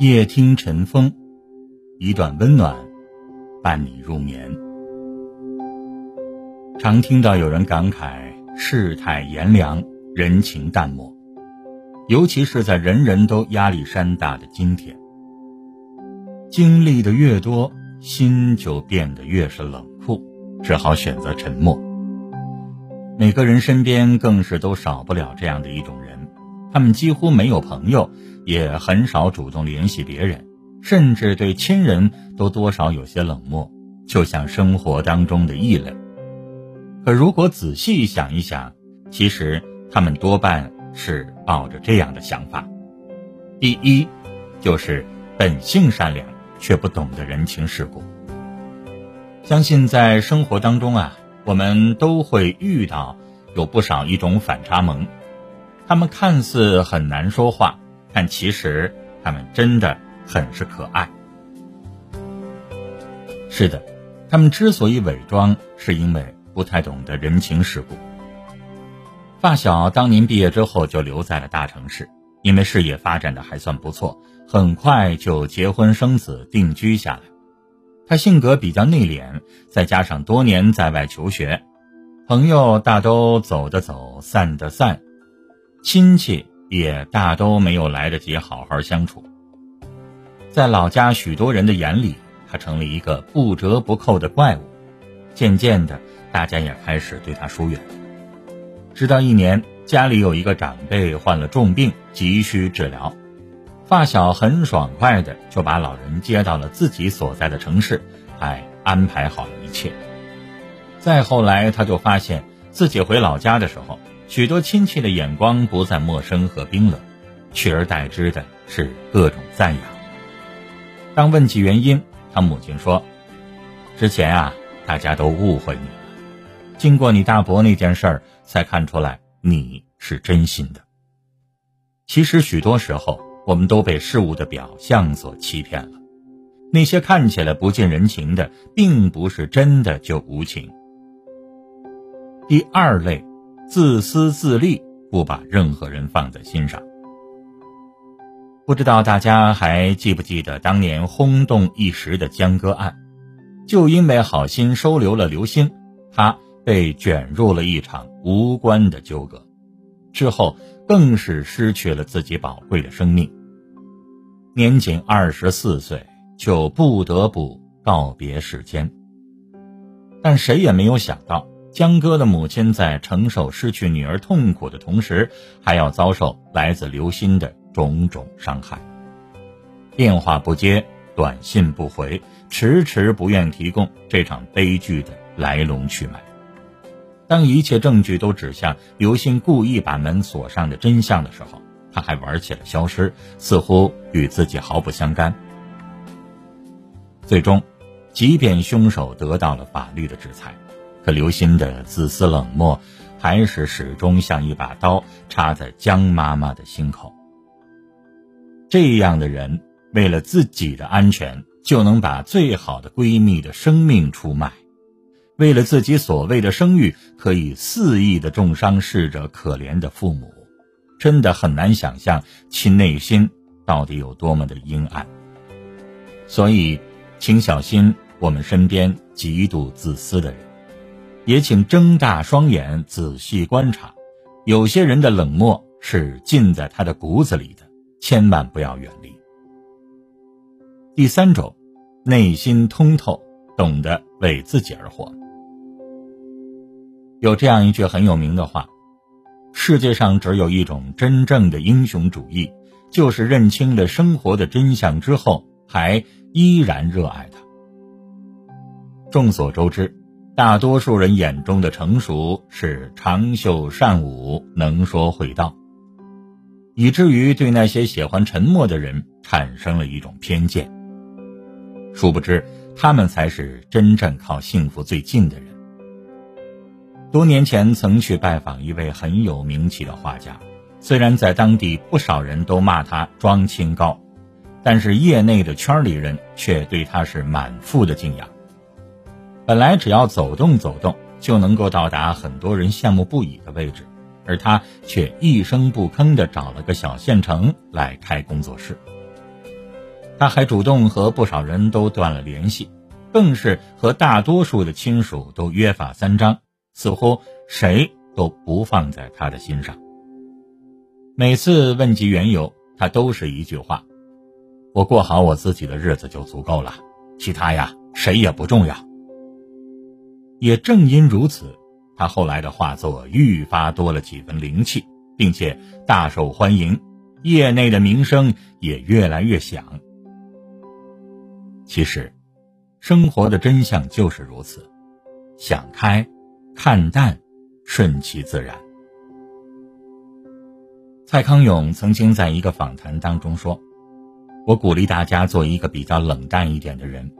夜听晨风，一段温暖伴你入眠。常听到有人感慨世态炎凉，人情淡漠，尤其是在人人都压力山大的今天，经历的越多，心就变得越是冷酷，只好选择沉默。每个人身边更是都少不了这样的一种人，他们几乎没有朋友。也很少主动联系别人，甚至对亲人都多少有些冷漠，就像生活当中的异类。可如果仔细想一想，其实他们多半是抱着这样的想法：第一，就是本性善良却不懂得人情世故。相信在生活当中啊，我们都会遇到有不少一种反差萌，他们看似很难说话。但其实他们真的很是可爱。是的，他们之所以伪装，是因为不太懂得人情世故。发小当年毕业之后就留在了大城市，因为事业发展的还算不错，很快就结婚生子定居下来。他性格比较内敛，再加上多年在外求学，朋友大都走的走，散的散，亲戚。也大都没有来得及好好相处。在老家许多人的眼里，他成了一个不折不扣的怪物。渐渐的，大家也开始对他疏远。直到一年，家里有一个长辈患了重病，急需治疗，发小很爽快的就把老人接到了自己所在的城市，还安排好了一切。再后来，他就发现自己回老家的时候。许多亲戚的眼光不再陌生和冰冷，取而代之的是各种赞扬。当问起原因，他母亲说：“之前啊，大家都误会你了。经过你大伯那件事儿，才看出来你是真心的。其实许多时候，我们都被事物的表象所欺骗了。那些看起来不近人情的，并不是真的就无情。”第二类。自私自利，不把任何人放在心上。不知道大家还记不记得当年轰动一时的江歌案？就因为好心收留了刘鑫，他被卷入了一场无关的纠葛，之后更是失去了自己宝贵的生命。年仅二十四岁，就不得不告别世间。但谁也没有想到。江哥的母亲在承受失去女儿痛苦的同时，还要遭受来自刘鑫的种种伤害。电话不接，短信不回，迟迟不愿提供这场悲剧的来龙去脉。当一切证据都指向刘鑫故意把门锁上的真相的时候，他还玩起了消失，似乎与自己毫不相干。最终，即便凶手得到了法律的制裁。可刘鑫的自私冷漠，还是始终像一把刀插在江妈妈的心口。这样的人，为了自己的安全，就能把最好的闺蜜的生命出卖；为了自己所谓的声誉，可以肆意的重伤逝者可怜的父母。真的很难想象其内心到底有多么的阴暗。所以，请小心我们身边极度自私的人。也请睁大双眼仔细观察，有些人的冷漠是浸在他的骨子里的，千万不要远离。第三种，内心通透，懂得为自己而活。有这样一句很有名的话：世界上只有一种真正的英雄主义，就是认清了生活的真相之后，还依然热爱它。众所周知。大多数人眼中的成熟是长袖善舞、能说会道，以至于对那些喜欢沉默的人产生了一种偏见。殊不知，他们才是真正靠幸福最近的人。多年前曾去拜访一位很有名气的画家，虽然在当地不少人都骂他装清高，但是业内的圈里人却对他是满腹的敬仰。本来只要走动走动就能够到达很多人羡慕不已的位置，而他却一声不吭地找了个小县城来开工作室。他还主动和不少人都断了联系，更是和大多数的亲属都约法三章，似乎谁都不放在他的心上。每次问及缘由，他都是一句话：“我过好我自己的日子就足够了，其他呀，谁也不重要。”也正因如此，他后来的画作愈发多了几分灵气，并且大受欢迎，业内的名声也越来越响。其实，生活的真相就是如此：想开，看淡，顺其自然。蔡康永曾经在一个访谈当中说：“我鼓励大家做一个比较冷淡一点的人。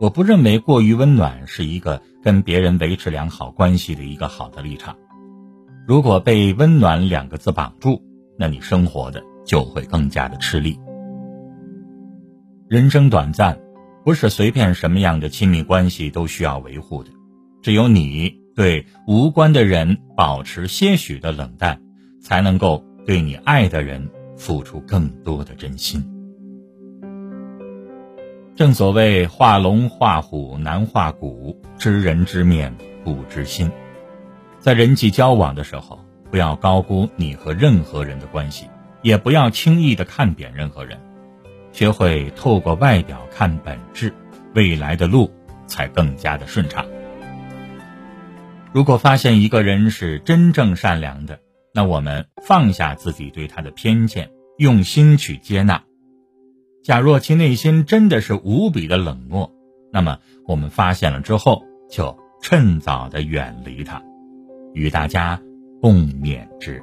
我不认为过于温暖是一个跟别人维持良好关系的一个好的立场。如果被‘温暖’两个字绑住，那你生活的就会更加的吃力。人生短暂。”不是随便什么样的亲密关系都需要维护的，只有你对无关的人保持些许的冷淡，才能够对你爱的人付出更多的真心。正所谓画龙画虎难画骨，知人知面不知心。在人际交往的时候，不要高估你和任何人的关系，也不要轻易的看扁任何人。学会透过外表看本质，未来的路才更加的顺畅。如果发现一个人是真正善良的，那我们放下自己对他的偏见，用心去接纳。假若其内心真的是无比的冷漠，那么我们发现了之后，就趁早的远离他，与大家共勉之。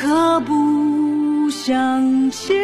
可不想起，